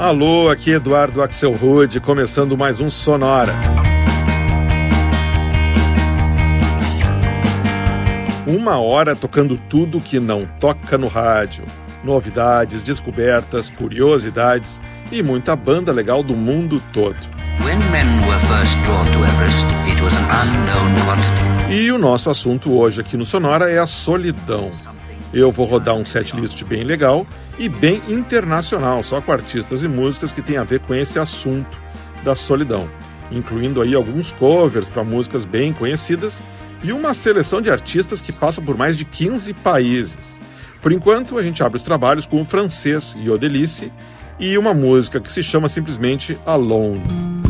Alô, aqui Eduardo Axel Rude, começando mais um Sonora. Uma hora tocando tudo que não toca no rádio. Novidades, descobertas, curiosidades e muita banda legal do mundo todo. E o nosso assunto hoje aqui no Sonora é a solidão. Eu vou rodar um setlist bem legal e bem internacional, só com artistas e músicas que têm a ver com esse assunto da solidão, incluindo aí alguns covers para músicas bem conhecidas e uma seleção de artistas que passa por mais de 15 países. Por enquanto, a gente abre os trabalhos com o francês Yodelice e uma música que se chama simplesmente Alone.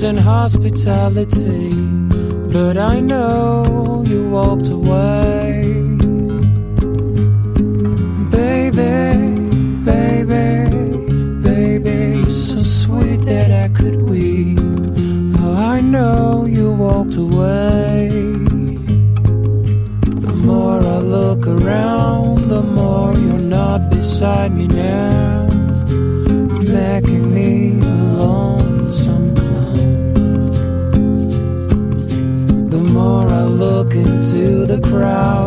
and hospitality. But I know you walked away. Into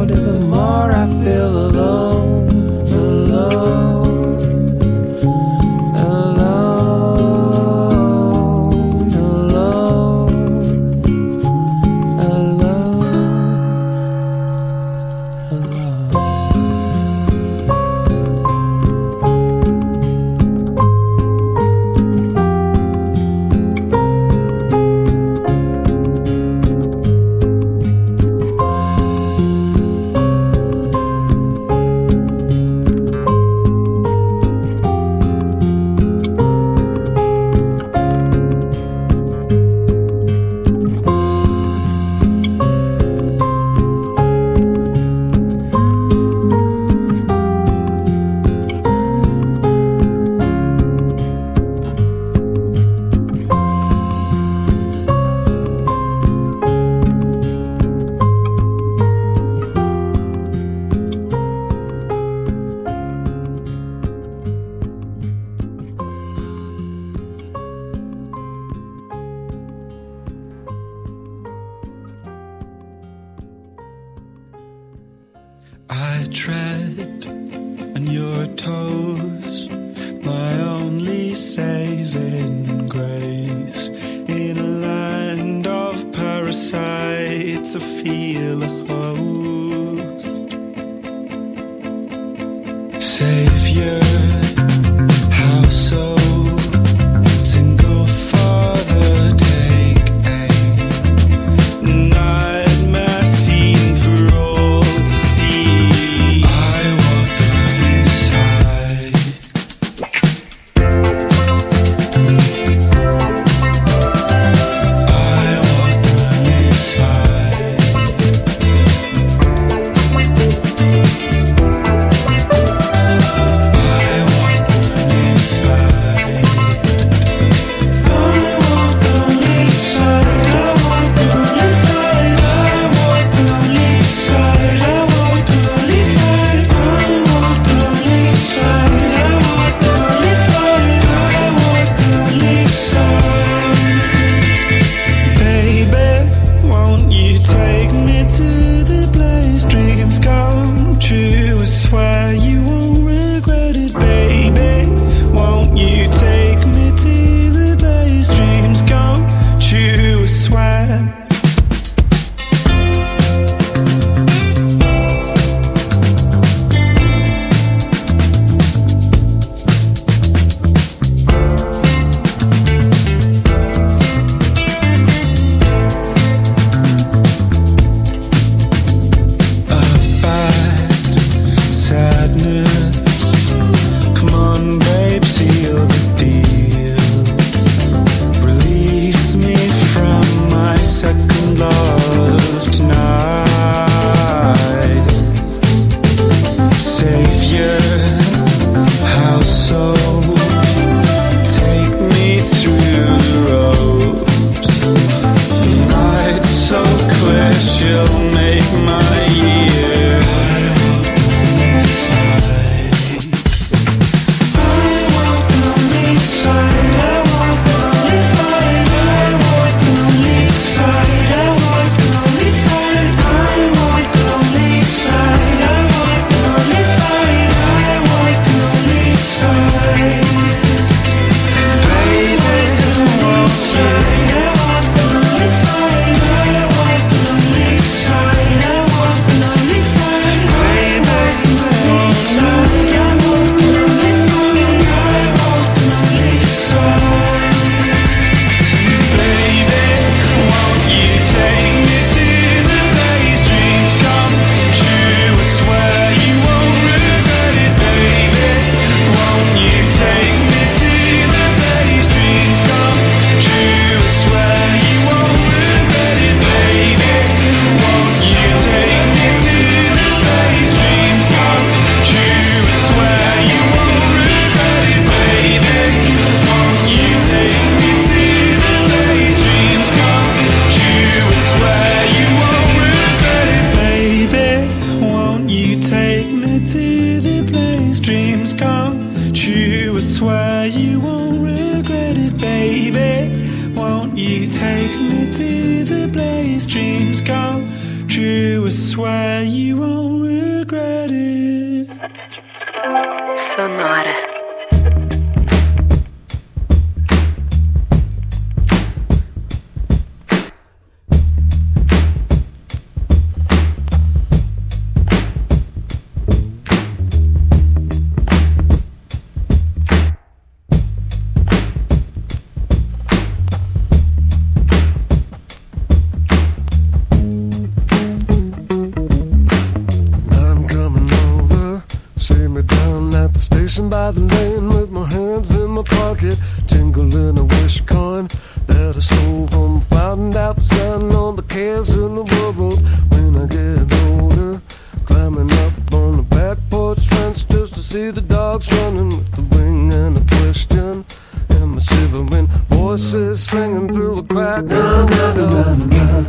with the wing and a question and my shivering voices slinging through a crack. No, no, no, no, no, no.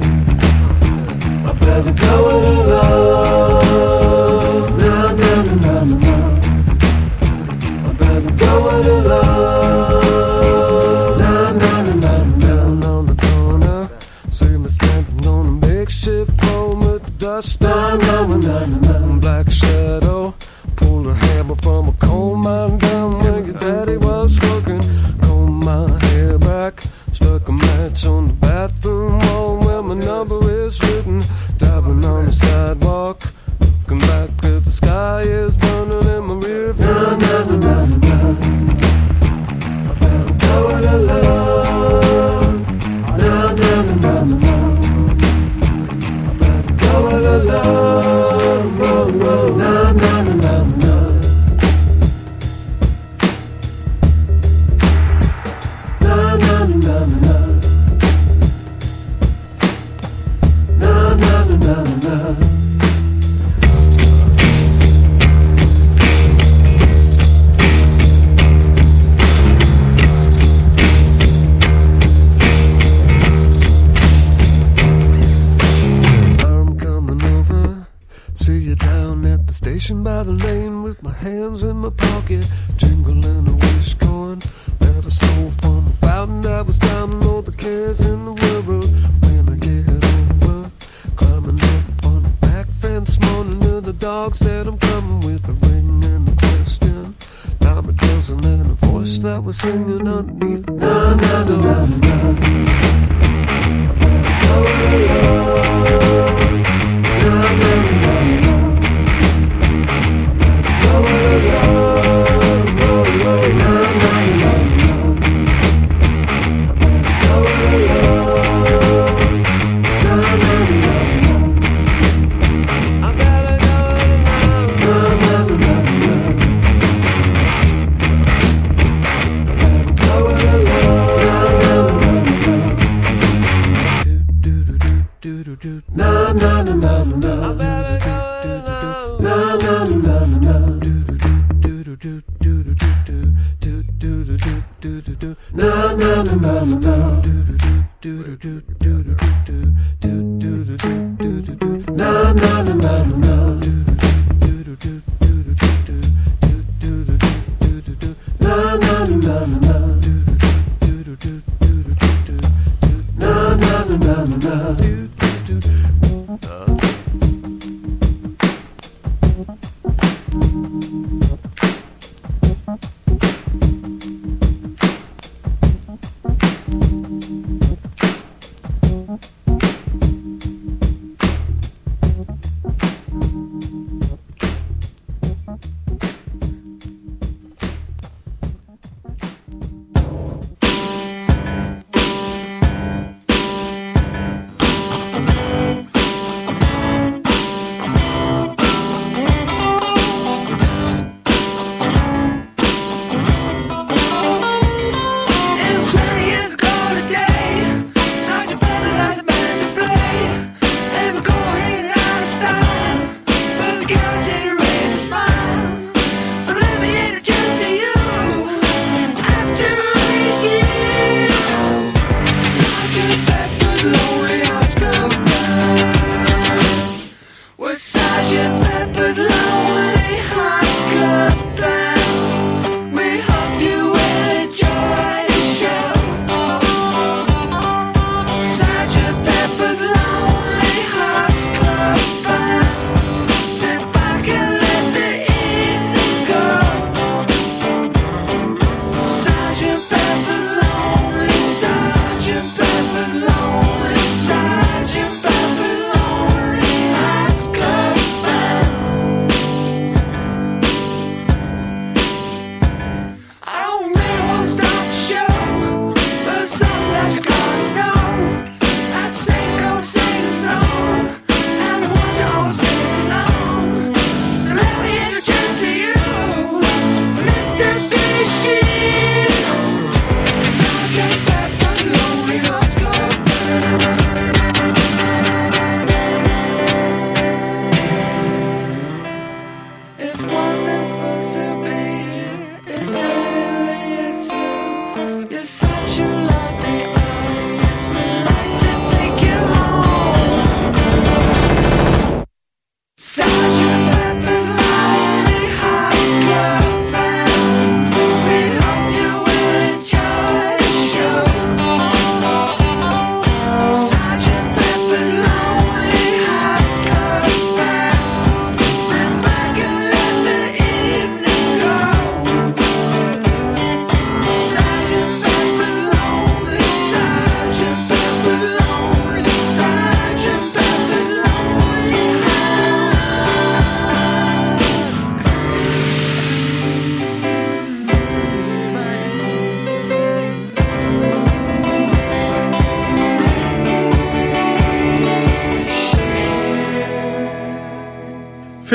I better go it alone. that was singing underneath. Na na na na. na.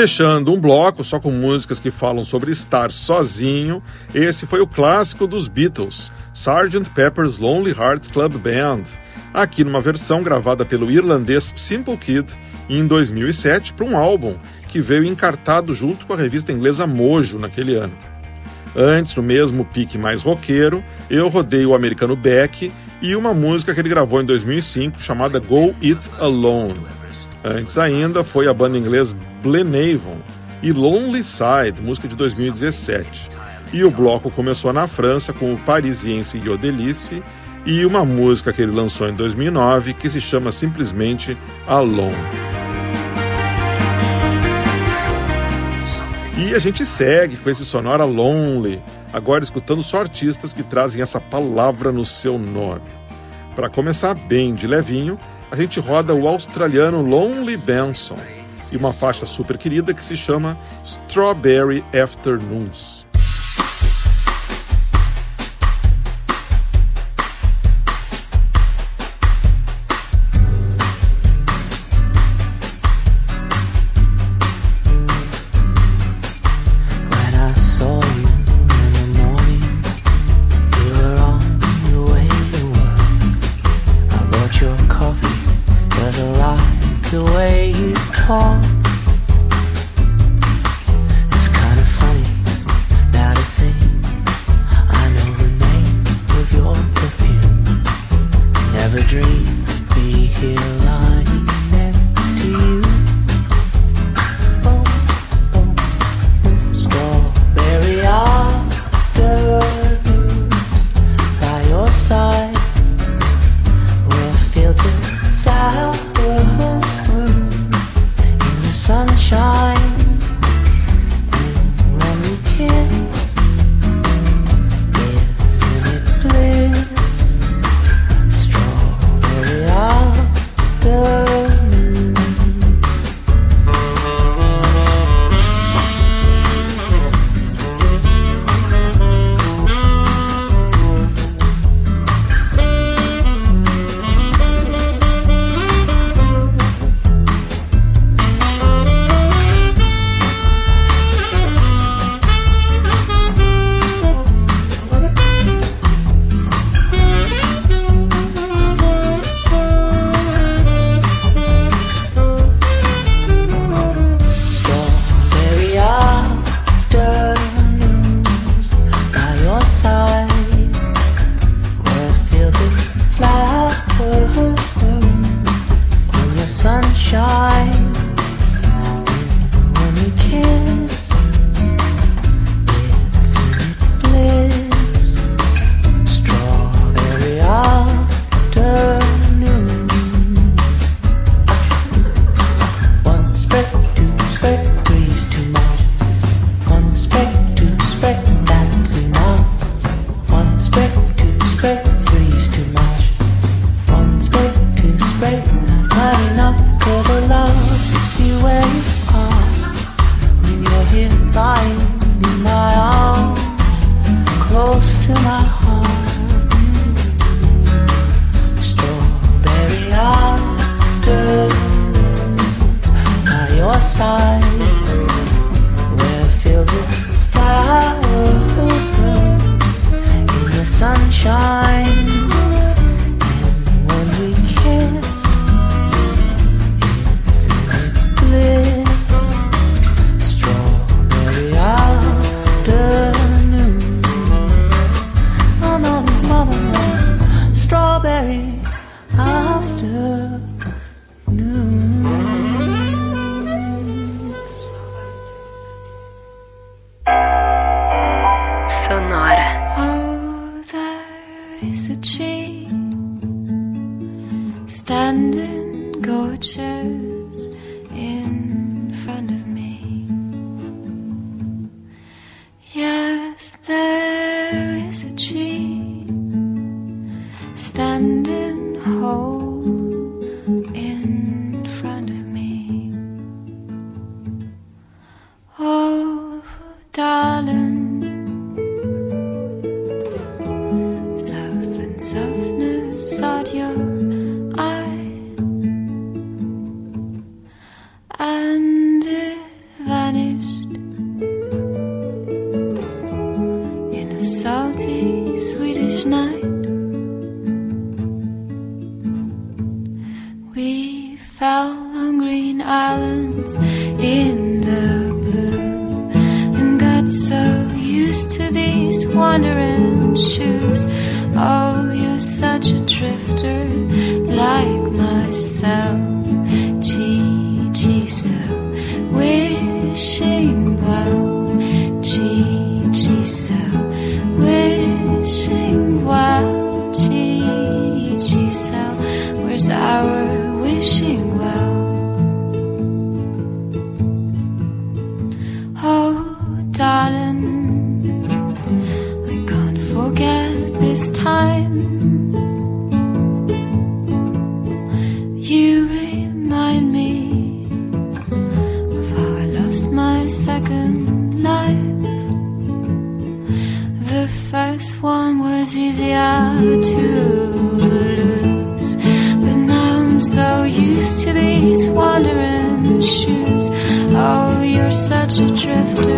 Fechando um bloco só com músicas que falam sobre estar sozinho, esse foi o clássico dos Beatles, Sgt. Pepper's Lonely Hearts Club Band, aqui numa versão gravada pelo irlandês Simple Kid em 2007 para um álbum que veio encartado junto com a revista inglesa Mojo naquele ano. Antes, no mesmo pique mais roqueiro, eu rodei o americano Beck e uma música que ele gravou em 2005 chamada Go It Alone. Antes ainda foi a banda inglesa Blenavon e Lonely Side, música de 2017. E o bloco começou na França com o parisiense Yodelice e uma música que ele lançou em 2009 que se chama simplesmente Alone. E a gente segue com esse sonora Lonely, agora escutando só artistas que trazem essa palavra no seu nome. Para começar bem de levinho, a gente roda o australiano Lonely Benson e uma faixa super querida que se chama Strawberry Afternoons. standing gorgeous. drift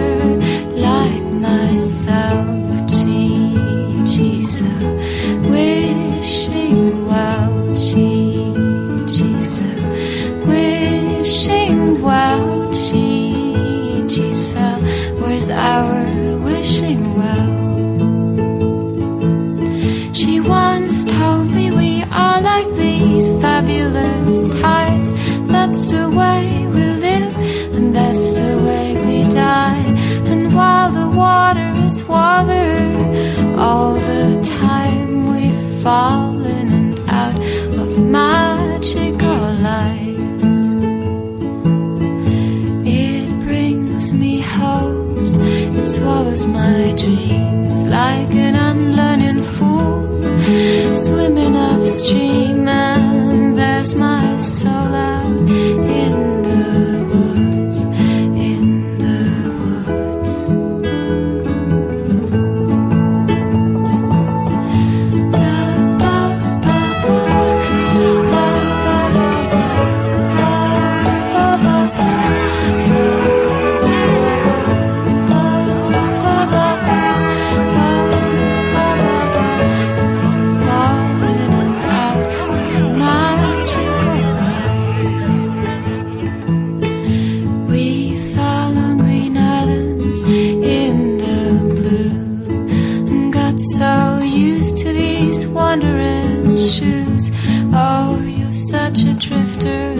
wandering shoes. Oh, you're such a drifter,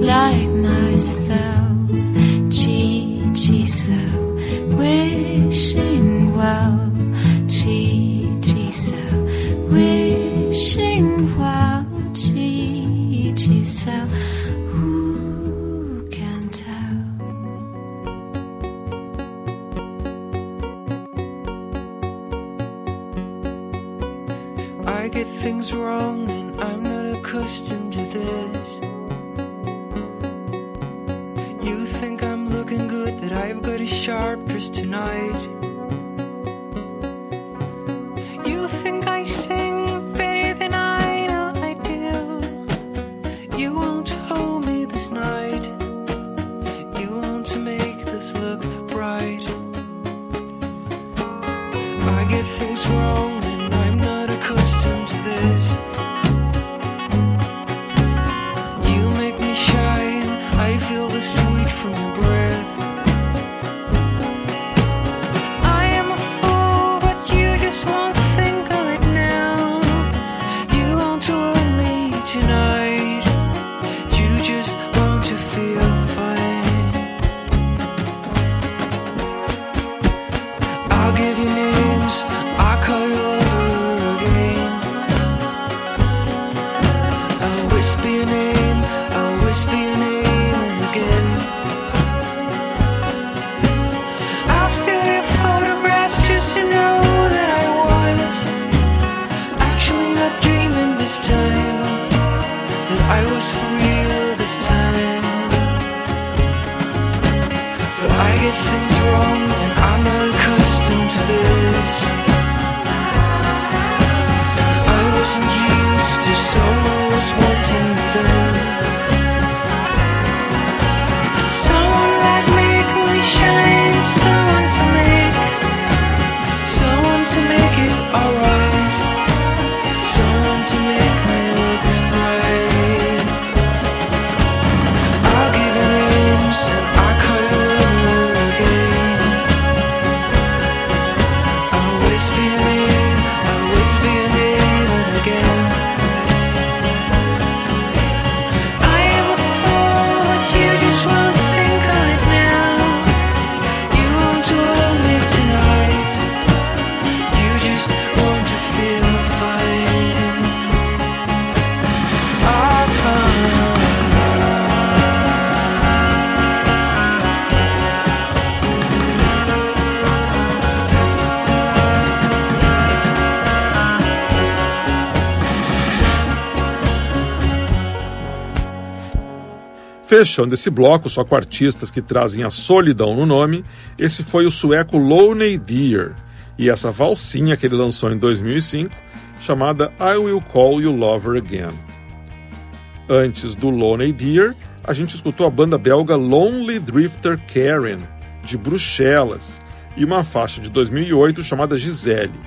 like. wrong. Fechando esse bloco, só com artistas que trazem a solidão no nome, esse foi o sueco Lonely Deer e essa valsinha que ele lançou em 2005, chamada I Will Call You Lover Again. Antes do Lonely Deer, a gente escutou a banda belga Lonely Drifter Karen, de Bruxelas, e uma faixa de 2008 chamada Gisele.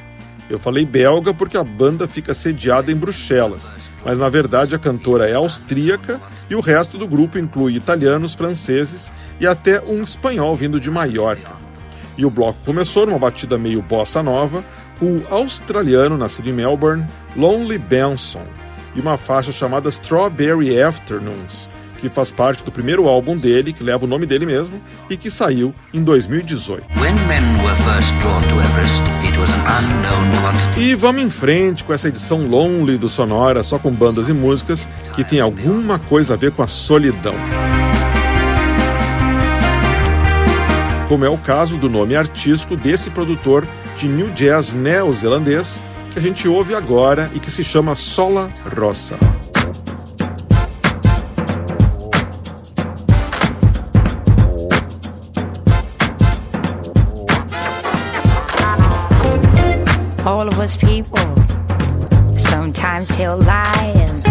Eu falei belga porque a banda fica sediada em Bruxelas, mas na verdade a cantora é austríaca e o resto do grupo inclui italianos, franceses e até um espanhol vindo de Maiorca. E o bloco começou numa batida meio bossa nova, com o australiano nascido em Melbourne, Lonely Benson, e uma faixa chamada Strawberry Afternoons, que faz parte do primeiro álbum dele, que leva o nome dele mesmo, e que saiu em 2018. Everest, e vamos em frente com essa edição lonely do Sonora, só com bandas e músicas que tem alguma coisa a ver com a solidão. Como é o caso do nome artístico desse produtor de new jazz neozelandês que a gente ouve agora e que se chama Sola Rossa. All of us people sometimes tell lies.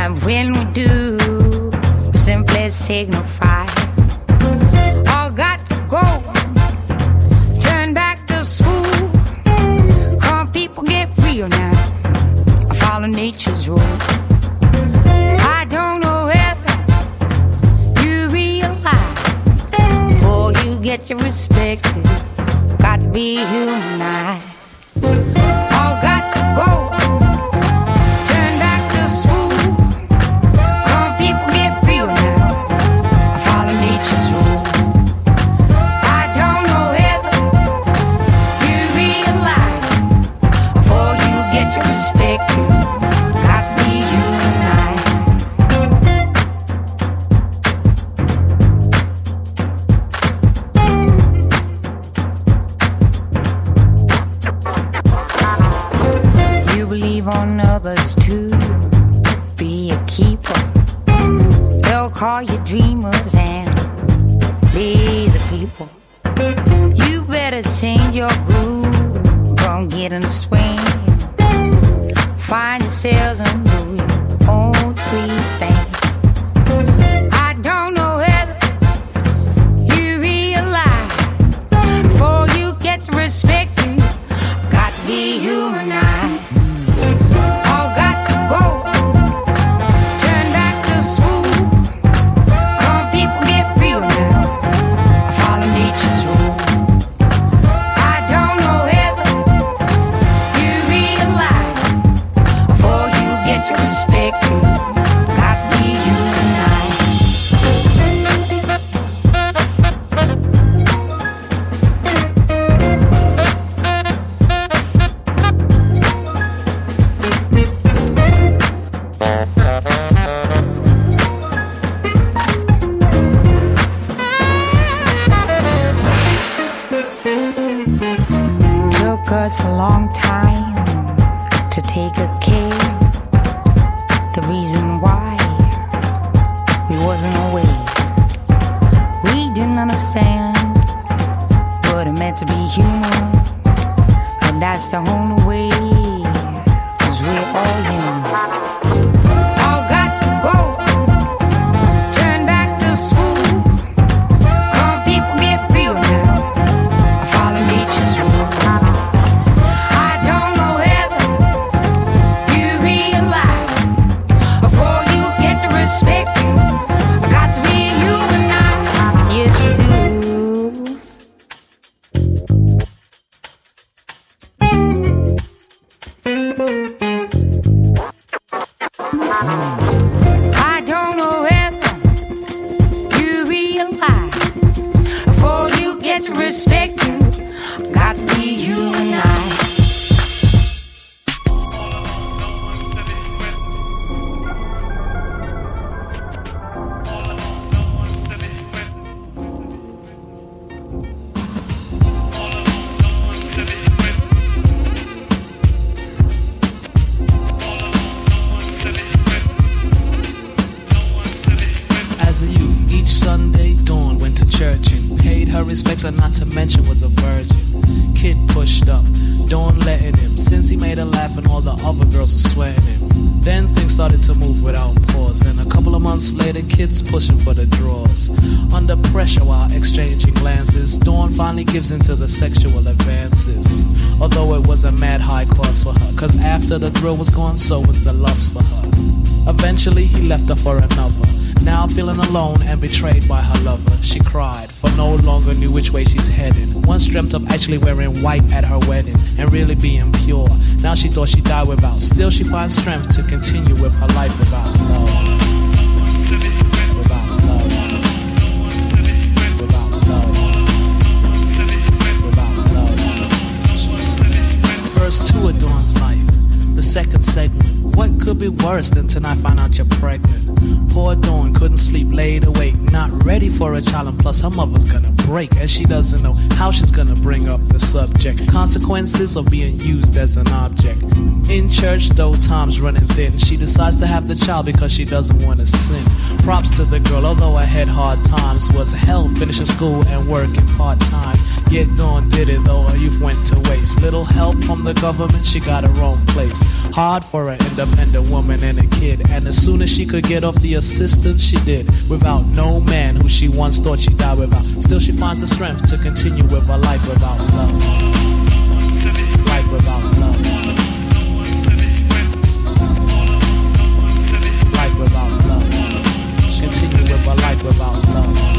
And when we do, we simply signify. All got to go, turn back to school. Come, people, get real now. Follow nature's rule. I don't know whether you realize before you get your respect, got to be humanized. To be human. And that's the only way. For no longer knew which way she's headed. Once dreamt of actually wearing white at her wedding and really being pure. Now she thought she'd die without. Still, she finds strength to continue with her life without love. Verse 2 of Dawn's life. The second segment. What could be worse than tonight find out you're pregnant? Poor Dawn couldn't sleep, laid awake, not ready for a child, and plus her mother's gonna break, and she doesn't know how she's gonna bring up the subject. Consequences of being used as an object. In church, though time's running thin, she decides to have the child because she doesn't want to sin. Props to the girl, although I had hard times, was hell finishing school and working part time. Yet Dawn did it though her youth went to waste. Little help from the government, she got her own place. Hard for an independent woman and a kid, and as soon as she could get off the assistance, she did. Without no man who she once thought she'd die without. Still, she finds the strength to continue with her life without love. Life without love. Life without love. Continue with her life without love.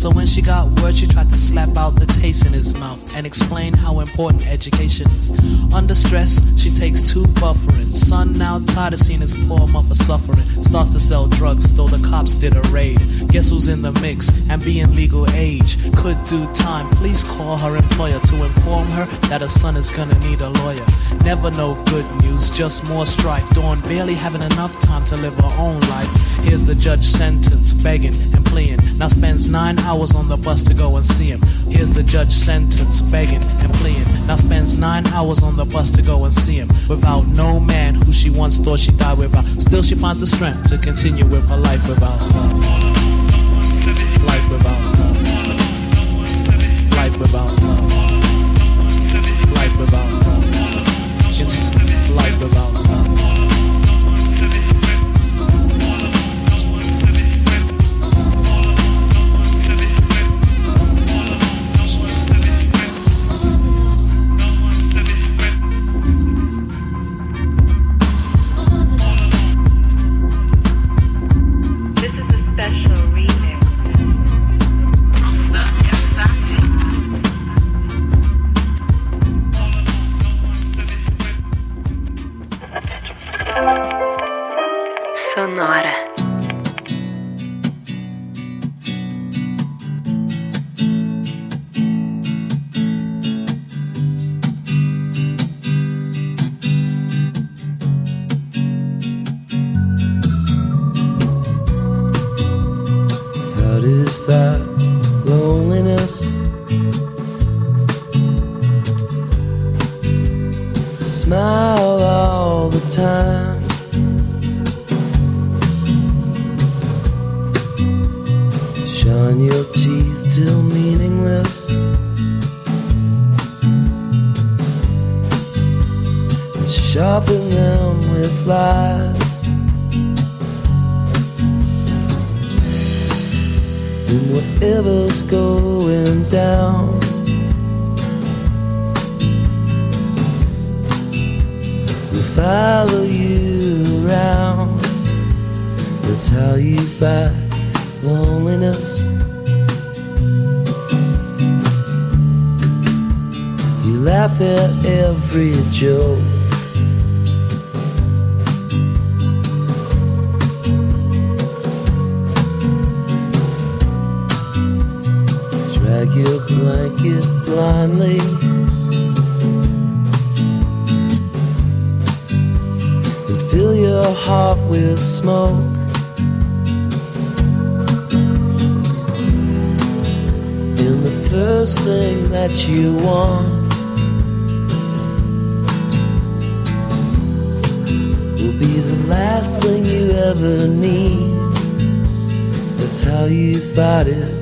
So when she got word, she tried to slap out the taste in his mouth and explain how important education is. Under stress, she takes two Bufferin. Son now tired of seeing his poor mother suffering, starts to sell drugs, though the cops did a raid. Guess who's in the mix and being legal age could do time. Please call her employer to inform her that her son is gonna need a lawyer. Never no good news, just more strife. Dawn barely having enough time to live her own life. Here's the judge sentence, begging and pleading. Now spends nine hours on the bus to go and see him. Here's the judge sentence, begging and pleading. Now spends nine hours on the bus to go and see him. Without no man who she once thought she'd die without. Still she finds the strength to continue with her life without love. Life without love. Life without. Life without. Life without. Time. Shine your teeth till meaningless. And sharpen them with lies. and whatever's going down. Follow you around. That's how you fight loneliness. You laugh at every joke. Drag your blanket blindly with smoke. And the first thing that you want will be the last thing you ever need. That's how you fight it.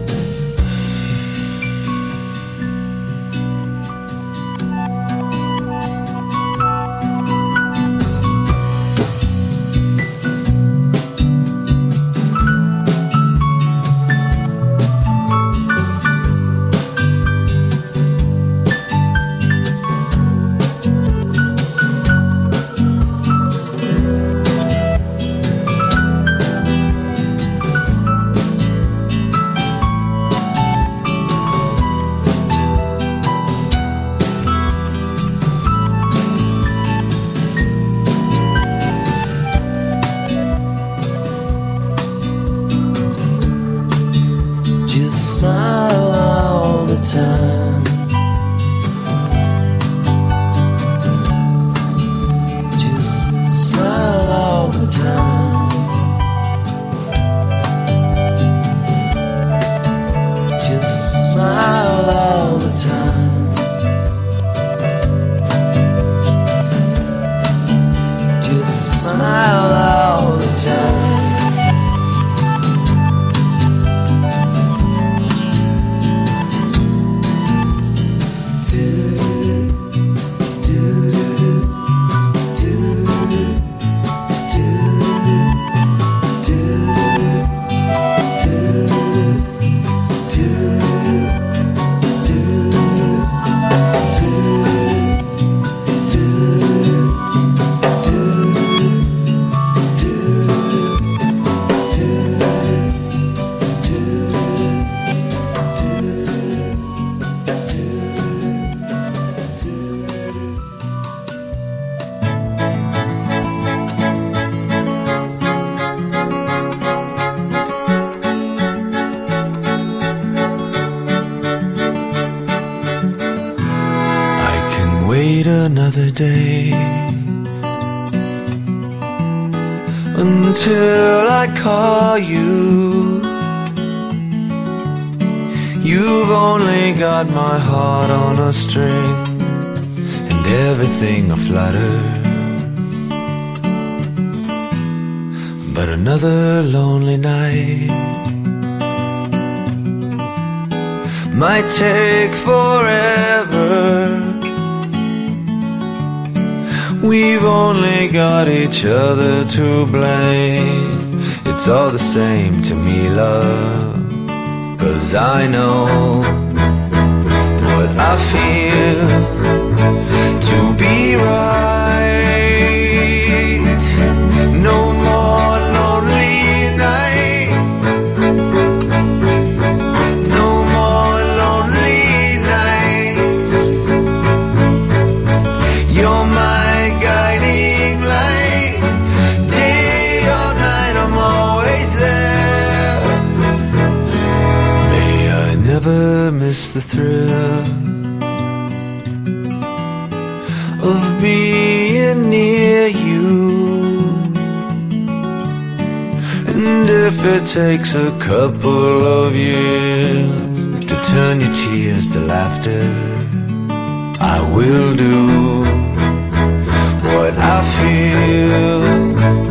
Wait another day until I call you. You've only got my heart on a string and everything a flutter But another lonely night might take forever. We've only got each other to blame. It's all the same to me, love. Cause I know what I feel to be right. Miss the thrill of being near you. And if it takes a couple of years to turn your tears to laughter, I will do what I feel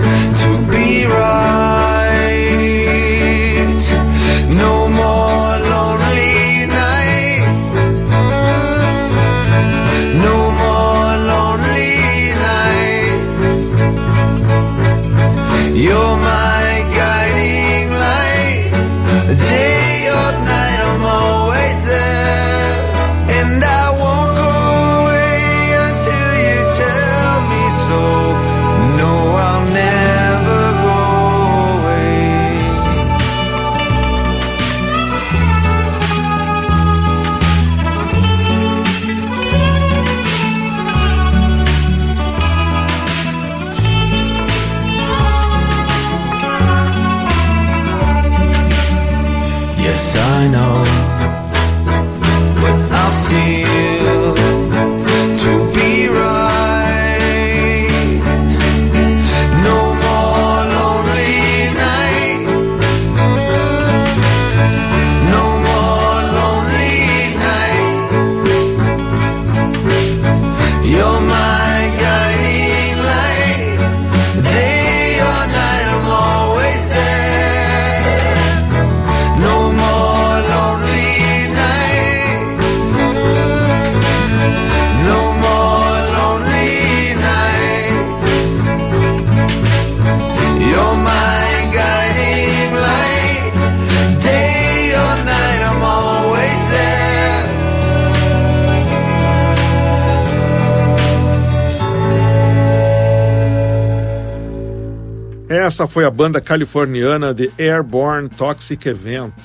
Essa foi a banda californiana The Airborne Toxic Event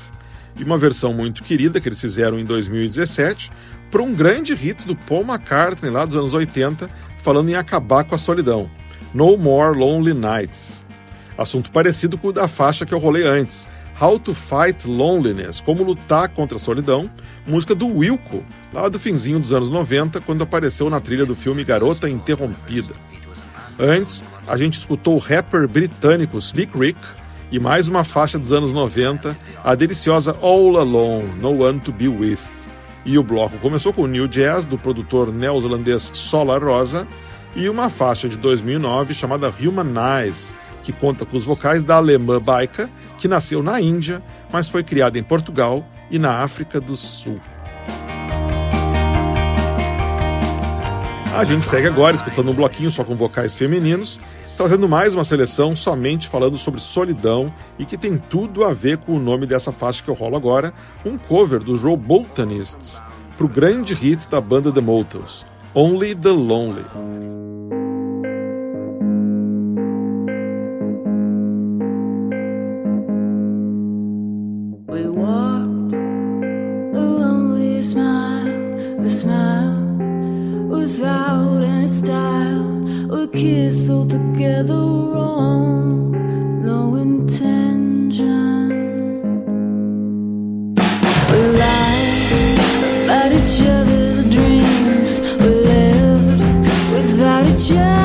e uma versão muito querida que eles fizeram em 2017 para um grande hit do Paul McCartney lá dos anos 80, falando em acabar com a solidão. No More Lonely Nights. Assunto parecido com o da faixa que eu rolei antes, How to Fight Loneliness, Como Lutar contra a Solidão, música do Wilco, lá do finzinho dos anos 90, quando apareceu na trilha do filme Garota Interrompida. Antes, a gente escutou o rapper britânico Slick Rick e mais uma faixa dos anos 90, a deliciosa All Alone, No One to Be With. E o bloco começou com o New Jazz do produtor neozelandês Solar Rosa e uma faixa de 2009 chamada Humanize, que conta com os vocais da alemã Baika, que nasceu na Índia, mas foi criada em Portugal e na África do Sul. A gente segue agora escutando um bloquinho só com vocais femininos, trazendo mais uma seleção somente falando sobre solidão e que tem tudo a ver com o nome dessa faixa que eu rolo agora, um cover dos Robotanists, para o grande hit da banda The Motels, Only the Lonely. Without any style. We kissed all together wrong, no intention. We lied about each other's dreams. We lived without each other,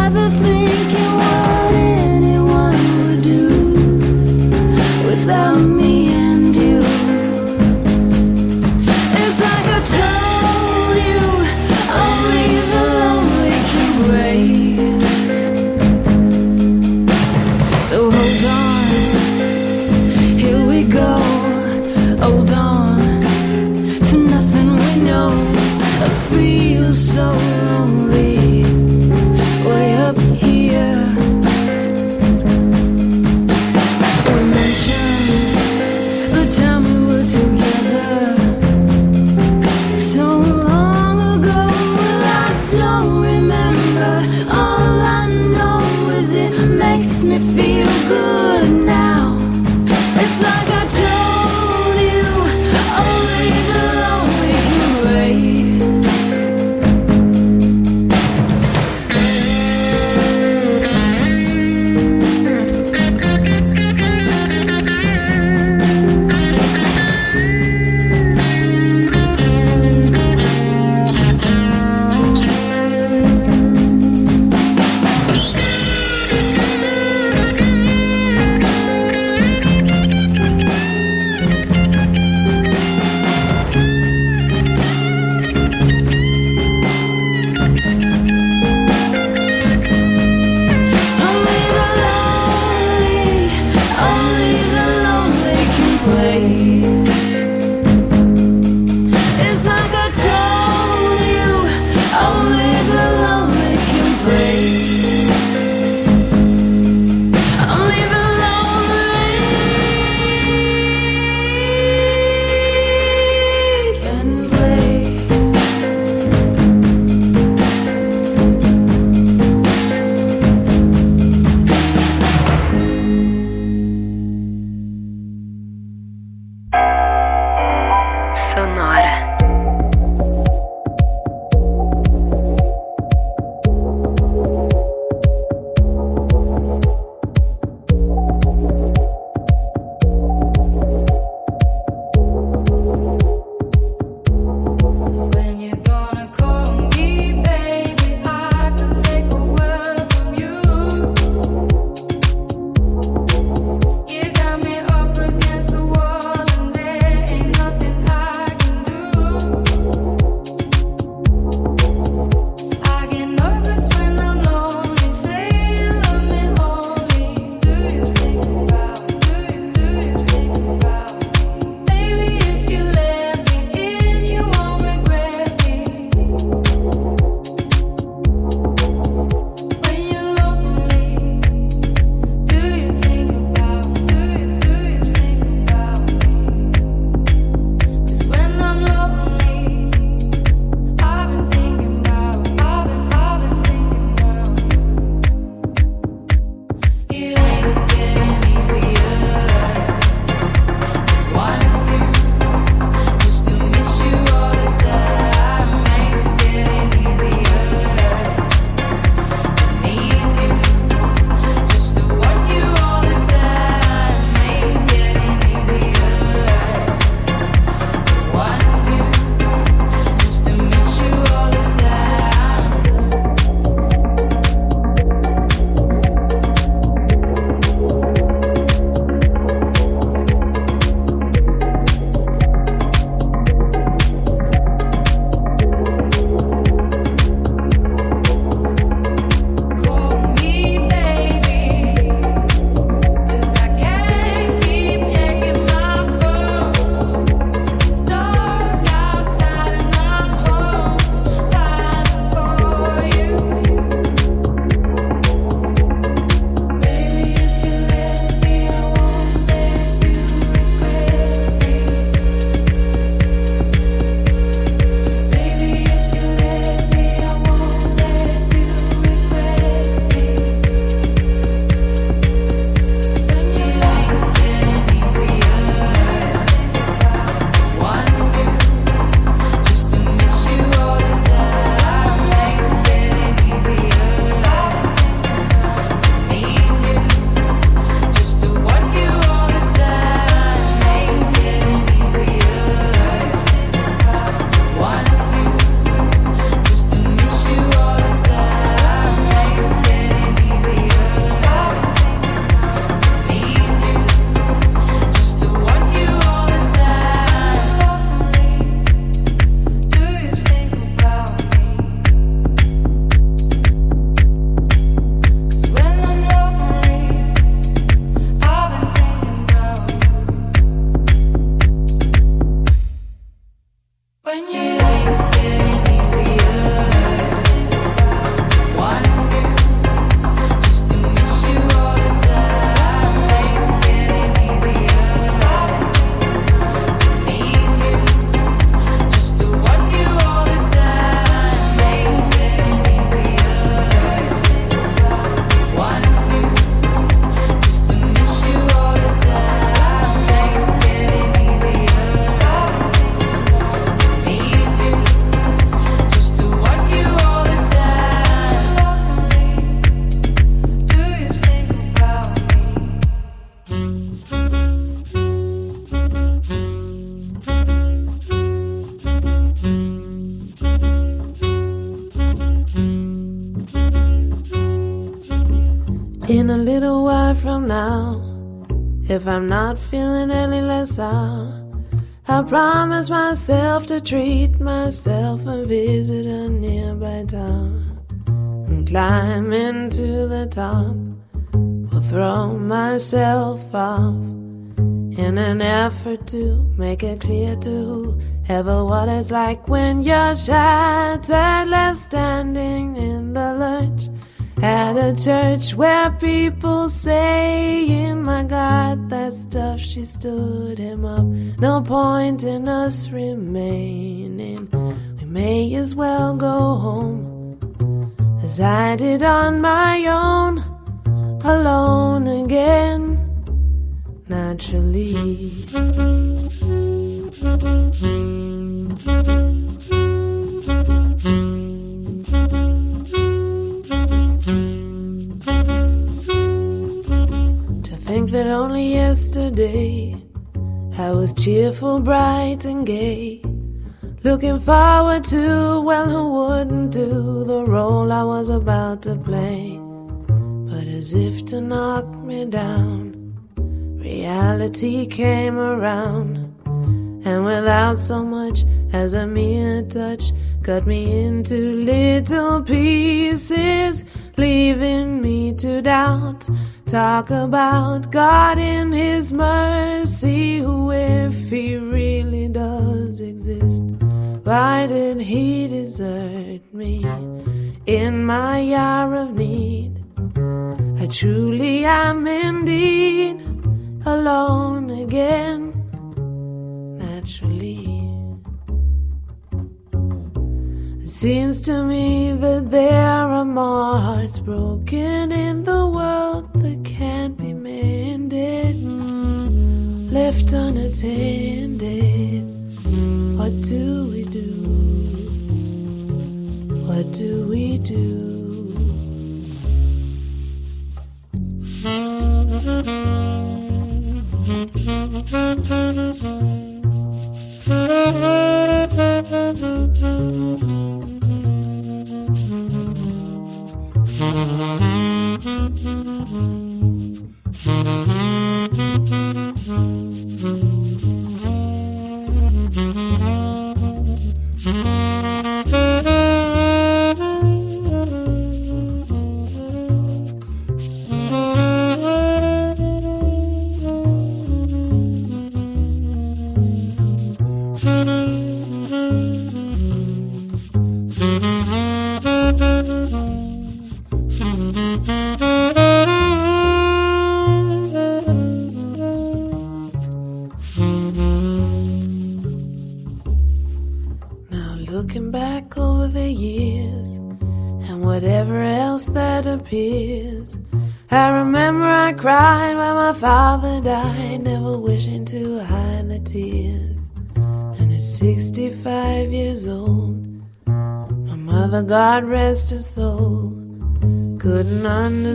myself to treat myself and visit a nearby town and climb into the top. Will throw myself off in an effort to make it clear to whoever what it's like when you're shattered, left standing in the lurch at a church where people saying, My God, that stuff, she stood him up. No point in us remaining. We may as well go home as I did on my own, alone again, naturally. That only yesterday I was cheerful, bright, and gay. Looking forward to, well, who wouldn't do the role I was about to play? But as if to knock me down, reality came around. And without so much as a mere touch, cut me into little pieces, leaving me to doubt. Talk about God in His mercy, who, if He really does exist, why did He desert me in my hour of need? I truly am indeed alone again, naturally. Seems to me that there are more hearts broken in the world that can't be mended, left unattended. What do we do? What do we do? Now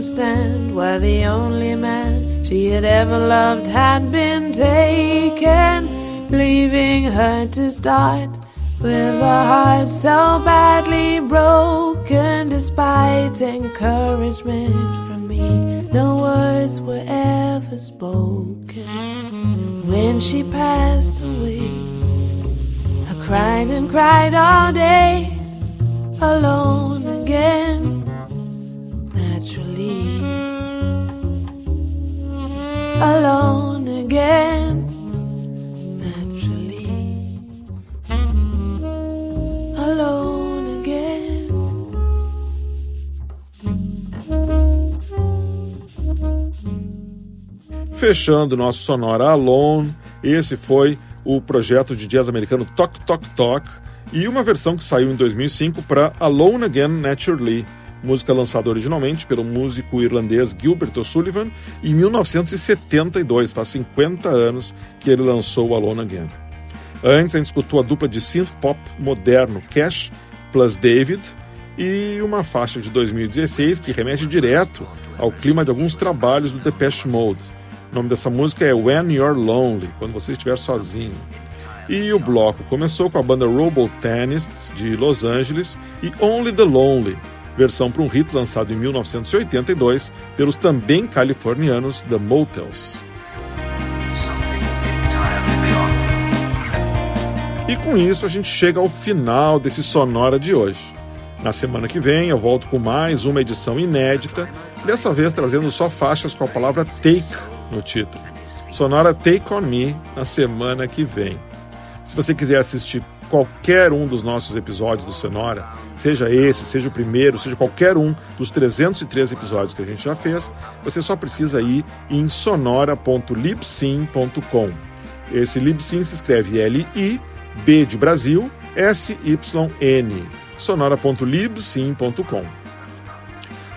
understand why the only man she had ever loved had been taken, leaving her to start with a heart so badly broken, despite encouragement from me, no words were ever spoken. When she passed away, I cried and cried all day, alone Fechando nosso Sonora Alone, esse foi o projeto de jazz americano Talk Talk Talk e uma versão que saiu em 2005 para Alone Again Naturally, música lançada originalmente pelo músico irlandês Gilbert O'Sullivan em 1972, faz 50 anos que ele lançou Alone Again. Antes a gente escutou a dupla de synth pop moderno Cash plus David e uma faixa de 2016 que remete direto ao clima de alguns trabalhos do Depeche Mode. O nome dessa música é When You're Lonely, quando você estiver sozinho. E o bloco começou com a banda Robotanists de Los Angeles e Only the Lonely, versão para um hit lançado em 1982 pelos também californianos The Motels. E com isso a gente chega ao final desse Sonora de hoje. Na semana que vem eu volto com mais uma edição inédita, dessa vez trazendo só faixas com a palavra take no título. Sonora Take On Me na semana que vem. Se você quiser assistir qualquer um dos nossos episódios do Sonora, seja esse, seja o primeiro, seja qualquer um dos 303 episódios que a gente já fez, você só precisa ir em sonora.libsyn.com. Esse Libsyn se escreve L-I, B de Brasil, S-Y-N. sonora.libsyn.com.